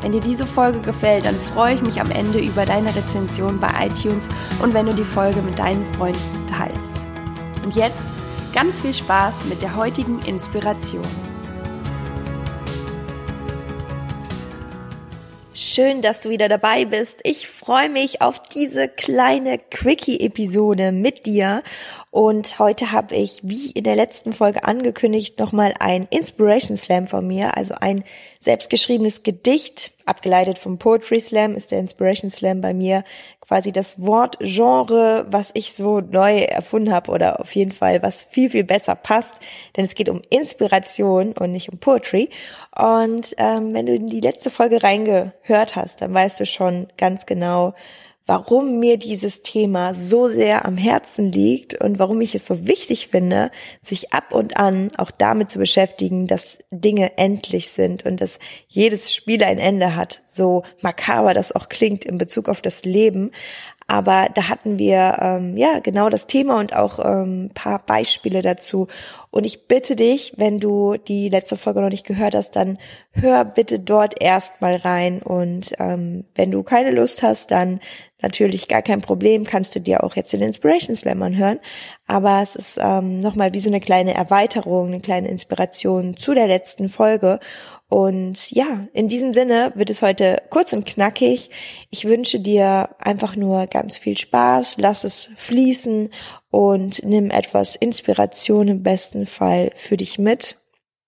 Wenn dir diese Folge gefällt, dann freue ich mich am Ende über deine Rezension bei iTunes und wenn du die Folge mit deinen Freunden teilst. Und jetzt Ganz viel Spaß mit der heutigen Inspiration. Schön, dass du wieder dabei bist. Ich freue mich auf diese kleine Quickie-Episode mit dir. Und heute habe ich, wie in der letzten Folge angekündigt, nochmal ein Inspiration Slam von mir, also ein selbstgeschriebenes Gedicht, abgeleitet vom Poetry Slam, ist der Inspiration Slam bei mir quasi das Wortgenre, was ich so neu erfunden habe oder auf jeden Fall, was viel, viel besser passt, denn es geht um Inspiration und nicht um Poetry. Und ähm, wenn du in die letzte Folge reingehört hast, dann weißt du schon ganz genau, warum mir dieses Thema so sehr am Herzen liegt und warum ich es so wichtig finde, sich ab und an auch damit zu beschäftigen, dass Dinge endlich sind und dass jedes Spiel ein Ende hat, so makaber das auch klingt in Bezug auf das Leben. Aber da hatten wir ähm, ja genau das Thema und auch ähm, paar Beispiele dazu. Und ich bitte dich, wenn du die letzte Folge noch nicht gehört hast, dann hör bitte dort erstmal rein. Und ähm, wenn du keine Lust hast, dann natürlich gar kein Problem, kannst du dir auch jetzt den Inspiration Slam anhören. Aber es ist ähm, nochmal wie so eine kleine Erweiterung, eine kleine Inspiration zu der letzten Folge. Und ja, in diesem Sinne wird es heute kurz und knackig. Ich wünsche dir einfach nur ganz viel Spaß, lass es fließen und nimm etwas Inspiration im besten Fall für dich mit.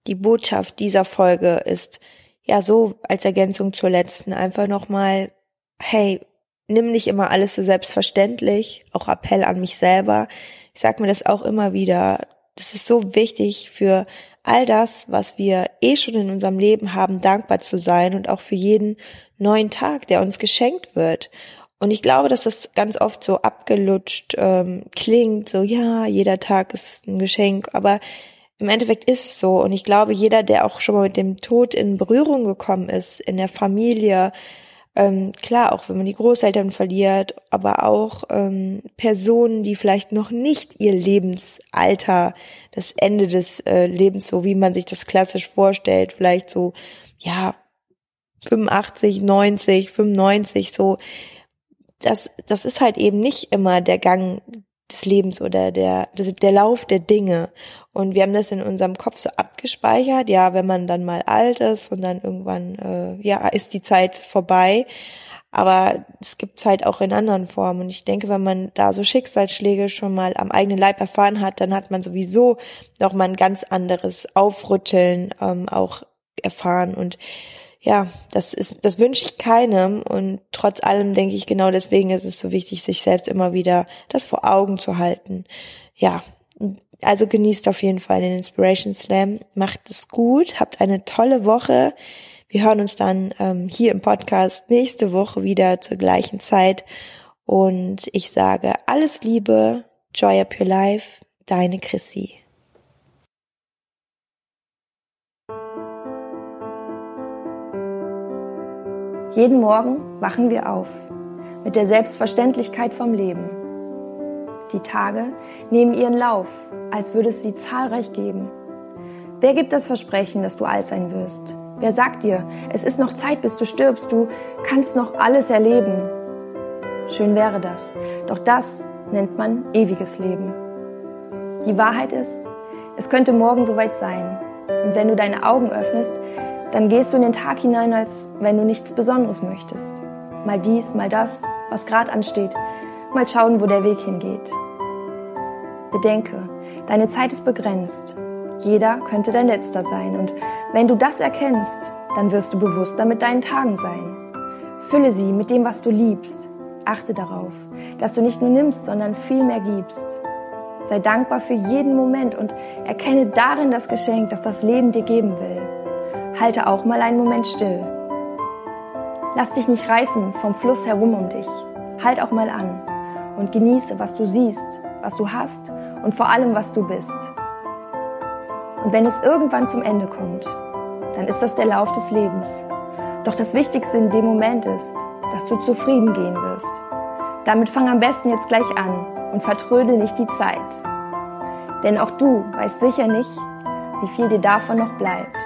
Die Botschaft dieser Folge ist ja so als Ergänzung zur letzten einfach nochmal, hey, nimm nicht immer alles so selbstverständlich, auch Appell an mich selber. Ich sag mir das auch immer wieder. Das ist so wichtig für all das, was wir eh schon in unserem Leben haben, dankbar zu sein und auch für jeden neuen Tag, der uns geschenkt wird. Und ich glaube, dass das ganz oft so abgelutscht ähm, klingt, so ja, jeder Tag ist ein Geschenk, aber im Endeffekt ist es so. Und ich glaube, jeder, der auch schon mal mit dem Tod in Berührung gekommen ist, in der Familie, ähm, klar, auch wenn man die Großeltern verliert, aber auch ähm, Personen, die vielleicht noch nicht ihr Lebensalter, das Ende des äh, Lebens, so wie man sich das klassisch vorstellt, vielleicht so, ja, 85, 90, 95, so, das, das ist halt eben nicht immer der Gang des Lebens oder der, der Lauf der Dinge. Und wir haben das in unserem Kopf so abgespeichert, ja, wenn man dann mal alt ist und dann irgendwann, äh, ja, ist die Zeit vorbei. Aber es gibt Zeit auch in anderen Formen. Und ich denke, wenn man da so Schicksalsschläge schon mal am eigenen Leib erfahren hat, dann hat man sowieso noch mal ein ganz anderes Aufrütteln ähm, auch erfahren. Und ja, das ist, das wünsche ich keinem und trotz allem denke ich genau deswegen ist es so wichtig, sich selbst immer wieder das vor Augen zu halten. Ja, also genießt auf jeden Fall den Inspiration Slam, macht es gut, habt eine tolle Woche. Wir hören uns dann ähm, hier im Podcast nächste Woche wieder zur gleichen Zeit und ich sage alles Liebe, Joy up your life, deine Chrissy. Jeden Morgen wachen wir auf mit der Selbstverständlichkeit vom Leben. Die Tage nehmen ihren Lauf, als würde es sie zahlreich geben. Wer gibt das Versprechen, dass du alt sein wirst? Wer sagt dir, es ist noch Zeit, bis du stirbst, du kannst noch alles erleben? Schön wäre das, doch das nennt man ewiges Leben. Die Wahrheit ist, es könnte morgen soweit sein. Und wenn du deine Augen öffnest, dann gehst du in den Tag hinein, als wenn du nichts Besonderes möchtest. Mal dies, mal das, was gerade ansteht. Mal schauen, wo der Weg hingeht. Bedenke, deine Zeit ist begrenzt. Jeder könnte dein letzter sein. Und wenn du das erkennst, dann wirst du bewusster mit deinen Tagen sein. Fülle sie mit dem, was du liebst. Achte darauf, dass du nicht nur nimmst, sondern viel mehr gibst. Sei dankbar für jeden Moment und erkenne darin das Geschenk, das das Leben dir geben will halte auch mal einen Moment still. Lass dich nicht reißen vom Fluss herum um dich. Halt auch mal an und genieße, was du siehst, was du hast und vor allem, was du bist. Und wenn es irgendwann zum Ende kommt, dann ist das der Lauf des Lebens. Doch das Wichtigste in dem Moment ist, dass du zufrieden gehen wirst. Damit fang am besten jetzt gleich an und vertrödel nicht die Zeit. Denn auch du weißt sicher nicht, wie viel dir davon noch bleibt.